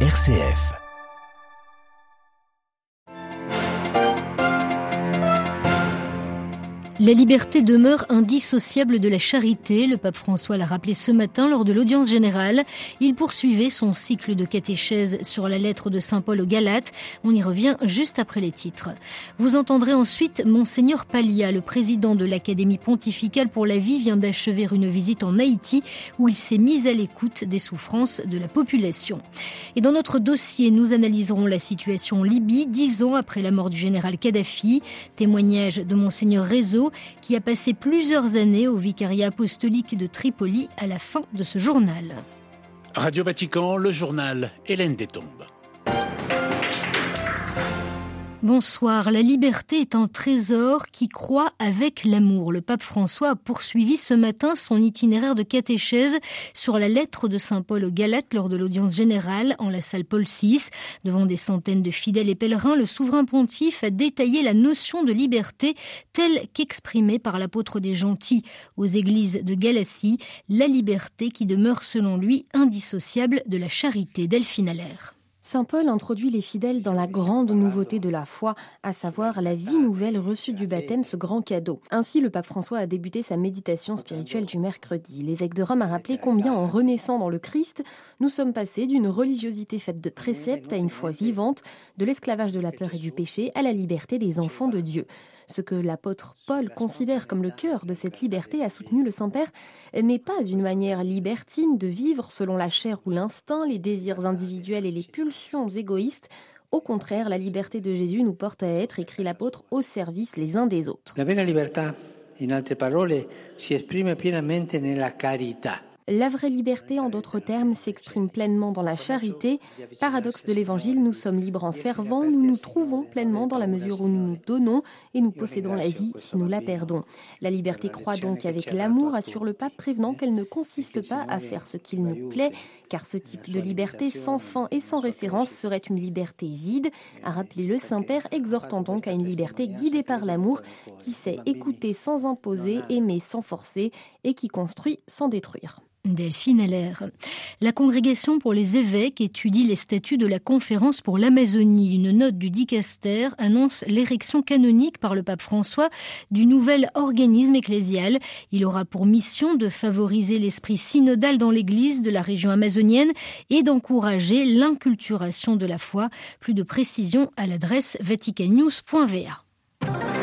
RCF. La liberté demeure indissociable de la charité. Le pape François l'a rappelé ce matin lors de l'audience générale. Il poursuivait son cycle de catéchèse sur la lettre de Saint Paul aux Galates. On y revient juste après les titres. Vous entendrez ensuite Monseigneur Palia, le président de l'Académie pontificale pour la vie, vient d'achever une visite en Haïti où il s'est mis à l'écoute des souffrances de la population. Et dans notre dossier, nous analyserons la situation en Libye, dix ans après la mort du général Kadhafi. Témoignage de Monseigneur Réseau qui a passé plusieurs années au vicariat apostolique de Tripoli à la fin de ce journal. Radio Vatican, le journal Hélène Détombe. Bonsoir. La liberté est un trésor qui croît avec l'amour. Le pape François a poursuivi ce matin son itinéraire de catéchèse sur la lettre de Saint Paul aux Galates lors de l'audience générale en la salle Paul VI. Devant des centaines de fidèles et pèlerins, le souverain pontife a détaillé la notion de liberté telle qu'exprimée par l'apôtre des gentils aux églises de Galatie, la liberté qui demeure selon lui indissociable de la charité. Delphine Saint Paul introduit les fidèles dans la grande nouveauté de la foi, à savoir la vie nouvelle reçue du baptême, ce grand cadeau. Ainsi, le pape François a débuté sa méditation spirituelle du mercredi. L'évêque de Rome a rappelé combien, en renaissant dans le Christ, nous sommes passés d'une religiosité faite de préceptes à une foi vivante, de l'esclavage de la peur et du péché à la liberté des enfants de Dieu. Ce que l'apôtre Paul considère comme le cœur de cette liberté, a soutenu le Saint-Père, n'est pas une manière libertine de vivre selon la chair ou l'instinct, les désirs individuels et les pulsions égoïstes. Au contraire, la liberté de Jésus nous porte à être, écrit l'apôtre, au service les uns des autres. La liberté, in altre parole, si esprime pienamente nella carità. La vraie liberté, en d'autres termes, s'exprime pleinement dans la charité. Paradoxe de l'Évangile, nous sommes libres en servant, nous nous trouvons pleinement dans la mesure où nous nous donnons et nous possédons la vie si nous la perdons. La liberté croît donc avec l'amour, assure le pape, prévenant qu'elle ne consiste pas à faire ce qu'il nous plaît, car ce type de liberté sans fin et sans référence serait une liberté vide, a rappelé le Saint-Père, exhortant donc à une liberté guidée par l'amour, qui sait écouter sans imposer, aimer sans forcer et qui construit sans détruire. Delphine Allaire. La congrégation pour les évêques étudie les statuts de la conférence pour l'Amazonie. Une note du dicaster annonce l'érection canonique par le pape François du nouvel organisme ecclésial. Il aura pour mission de favoriser l'esprit synodal dans l'église de la région amazonienne et d'encourager l'inculturation de la foi. Plus de précisions à l'adresse vaticannews.va.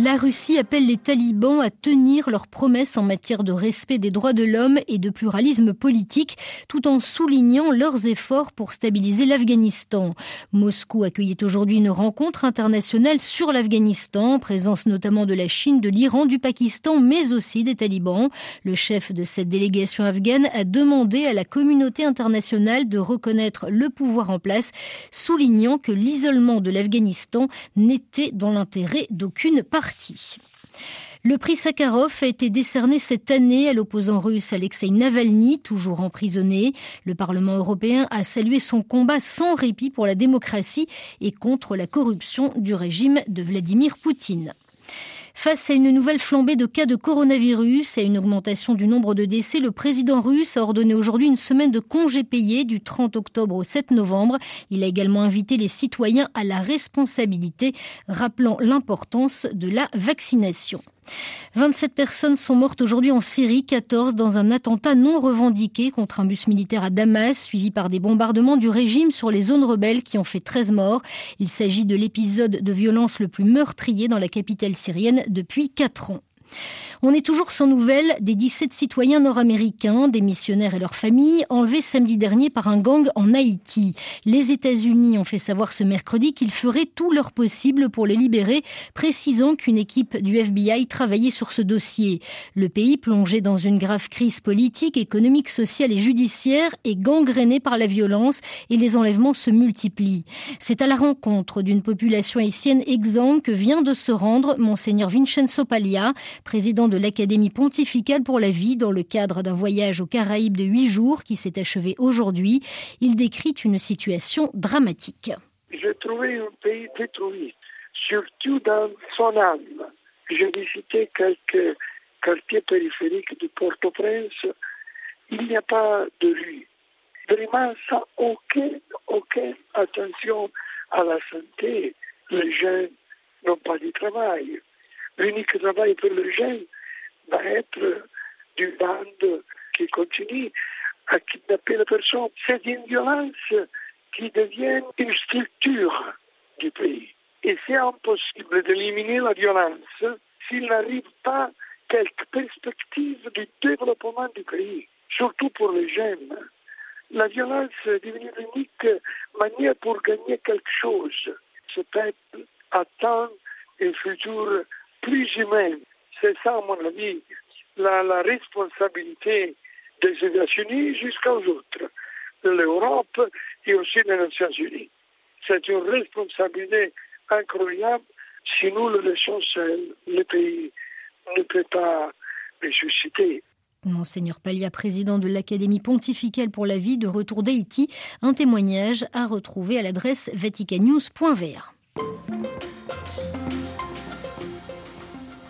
La Russie appelle les talibans à tenir leurs promesses en matière de respect des droits de l'homme et de pluralisme politique, tout en soulignant leurs efforts pour stabiliser l'Afghanistan. Moscou accueillait aujourd'hui une rencontre internationale sur l'Afghanistan, présence notamment de la Chine, de l'Iran, du Pakistan, mais aussi des talibans. Le chef de cette délégation afghane a demandé à la communauté internationale de reconnaître le pouvoir en place, soulignant que l'isolement de l'Afghanistan n'était dans l'intérêt d'aucune partie. Le prix Sakharov a été décerné cette année à l'opposant russe Alexei Navalny, toujours emprisonné. Le Parlement européen a salué son combat sans répit pour la démocratie et contre la corruption du régime de Vladimir Poutine. Face à une nouvelle flambée de cas de coronavirus et à une augmentation du nombre de décès, le président russe a ordonné aujourd'hui une semaine de congés payés du 30 octobre au 7 novembre. Il a également invité les citoyens à la responsabilité, rappelant l'importance de la vaccination. 27 personnes sont mortes aujourd'hui en Syrie, 14 dans un attentat non revendiqué contre un bus militaire à Damas, suivi par des bombardements du régime sur les zones rebelles qui ont fait 13 morts. Il s'agit de l'épisode de violence le plus meurtrier dans la capitale syrienne depuis 4 ans. On est toujours sans nouvelles des 17 citoyens nord-américains, des missionnaires et leurs familles, enlevés samedi dernier par un gang en Haïti. Les États-Unis ont fait savoir ce mercredi qu'ils feraient tout leur possible pour les libérer, précisant qu'une équipe du FBI travaillait sur ce dossier. Le pays, plongé dans une grave crise politique, économique, sociale et judiciaire, est gangréné par la violence et les enlèvements se multiplient. C'est à la rencontre d'une population haïtienne exsangue que vient de se rendre Monseigneur Vincenzo Paglia, président de l'Académie pontificale pour la vie dans le cadre d'un voyage aux Caraïbes de huit jours qui s'est achevé aujourd'hui. Il décrit une situation dramatique. J'ai trouvé un pays détruit, surtout dans son âme. J'ai visité quelques quartiers périphériques de Port-au-Prince. Il n'y a pas de rue. Vraiment, sans aucune, aucune attention à la santé, les jeunes n'ont pas de travail. L'unique travail pour les jeunes va être du bande qui continue à kidnapper la personne. C'est une violence qui devient une structure du pays. Et c'est impossible d'éliminer la violence s'il n'arrive pas quelques perspectives du développement du pays, surtout pour les jeunes. La violence est devenue l'unique manière pour gagner quelque chose. Ce peuple attend un futur plus humain. C'est ça, à mon avis, la, responsabilité des États-Unis jusqu'aux autres, de l'Europe et aussi des Nations Unies. C'est une responsabilité incroyable. Si nous le laissons seul, le pays ne peut pas ressusciter. Monseigneur Palia, président de l'Académie pontificale pour la vie de retour d'Haïti, un témoignage à retrouver à l'adresse vaticanews.va.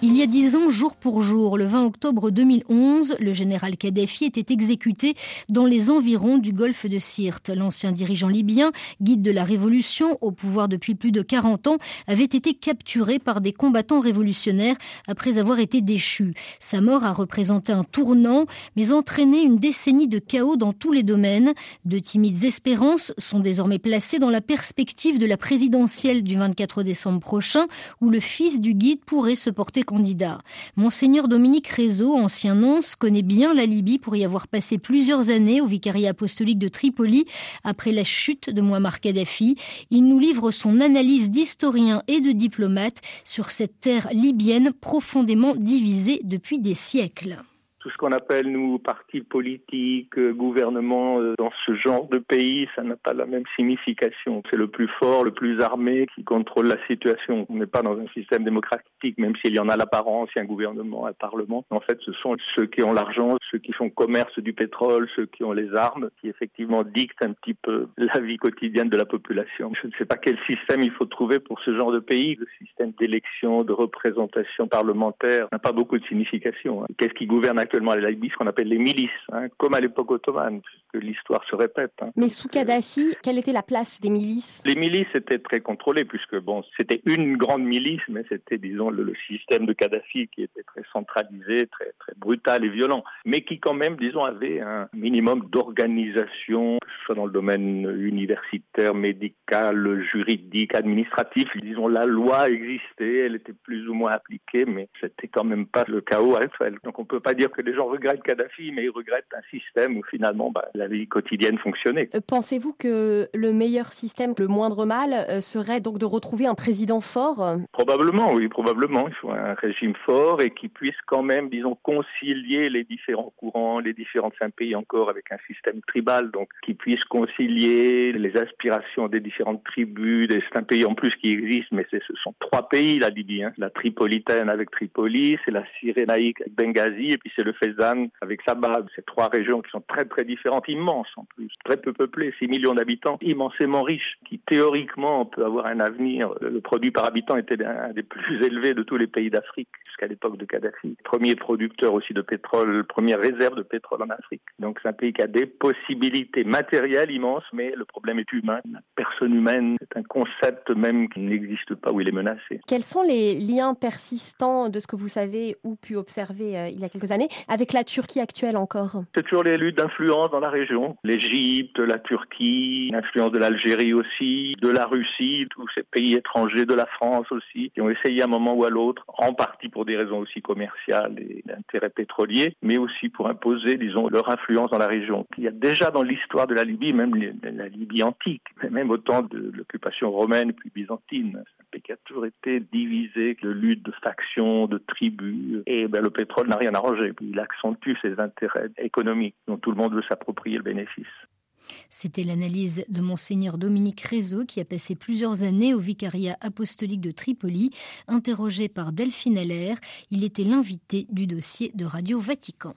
Il y a dix ans, jour pour jour, le 20 octobre 2011, le général Kadhafi était exécuté dans les environs du golfe de Sirte. L'ancien dirigeant libyen, guide de la révolution, au pouvoir depuis plus de 40 ans, avait été capturé par des combattants révolutionnaires après avoir été déchu. Sa mort a représenté un tournant, mais entraîné une décennie de chaos dans tous les domaines. De timides espérances sont désormais placées dans la perspective de la présidentielle du 24 décembre prochain, où le fils du guide pourrait se porter Monseigneur Dominique Rézeau, ancien nonce, connaît bien la Libye pour y avoir passé plusieurs années au vicariat apostolique de Tripoli après la chute de Muammar Kadhafi. Il nous livre son analyse d'historien et de diplomate sur cette terre libyenne profondément divisée depuis des siècles tout ce qu'on appelle, nous, partis politiques, euh, gouvernement, euh, dans ce genre de pays, ça n'a pas la même signification. C'est le plus fort, le plus armé qui contrôle la situation. On n'est pas dans un système démocratique, même s'il y en a l'apparence, il y a un gouvernement, un parlement. En fait, ce sont ceux qui ont l'argent, ceux qui font commerce du pétrole, ceux qui ont les armes, qui effectivement dictent un petit peu la vie quotidienne de la population. Je ne sais pas quel système il faut trouver pour ce genre de pays. Le système d'élection, de représentation parlementaire n'a pas beaucoup de signification. Hein. Qu'est-ce qui gouverne actuellement la Libye, ce qu'on appelle les milices, hein, comme à l'époque ottomane, puisque l'histoire se répète. Hein. Mais sous Kadhafi, quelle était la place des milices? Les milices étaient très contrôlées, puisque bon, c'était une grande milice, mais c'était, disons, le, système de Kadhafi qui était très centralisé, très, très brutal et violent, mais qui quand même, disons, avait un minimum d'organisation, que ce soit dans le domaine universitaire, médical, juridique, administratif. Disons, la loi existait, elle était plus ou moins appliquée, mais c'était quand même pas le chaos actuel. Donc on peut pas dire que les gens regrettent Kadhafi, mais ils regrettent un système où finalement bah, la vie quotidienne fonctionnait. Euh, pensez-vous que le meilleur système, le moindre mal, euh, serait donc de retrouver un président fort? Probablement, oui, probablement. Il faut un régime fort et qui puisse quand même, disons, concilier les différents courants, les différents pays encore avec un système tribal, donc qui puisse concilier les aspirations des différentes tribus. C'est un pays en plus qui existe, mais ce sont trois pays, la Libye. Hein. La Tripolitaine avec Tripoli, c'est la Cyrénaïque avec Benghazi, et puis c'est le Fezzan avec Sabah. Ces trois régions qui sont très très différentes, immenses en plus, très peu peuplées, 6 millions d'habitants, immensément riches, qui théoriquement peut avoir un avenir. Le produit par habitant était un des plus élevés de tous les pays d'Afrique jusqu'à l'époque de Kadhafi. Premier producteur aussi de pétrole, première réserve de pétrole en Afrique. Donc c'est un pays qui a des possibilités matérielles immenses, mais le problème est humain. La personne humaine, c'est un concept même qui n'existe pas où il est menacé. Quels sont les liens persistants de ce que vous savez ou pu observer euh, il y a quelques années avec la Turquie actuelle encore? C'est toujours les luttes d'influence dans la région. L'Égypte, la Turquie, l'influence de l'Algérie aussi, de la Russie, tous ces pays étrangers, de la France aussi, qui ont essayé à un moment ou à l'autre, en partie pour des raisons aussi commerciales et d'intérêts pétroliers, mais aussi pour imposer, disons, leur influence dans la région. Il y a déjà dans l'histoire de la Libye, même la Libye antique, même au temps de l'occupation romaine puis byzantine, qui a toujours été divisé, de lutte, de factions, de tribus, et ben, le pétrole n'a rien arrangé. Il accentue ses intérêts économiques dont tout le monde veut s'approprier le bénéfice. C'était l'analyse de monseigneur Dominique Rézeau qui a passé plusieurs années au vicariat apostolique de Tripoli. Interrogé par Delphine Allaire, il était l'invité du dossier de Radio Vatican.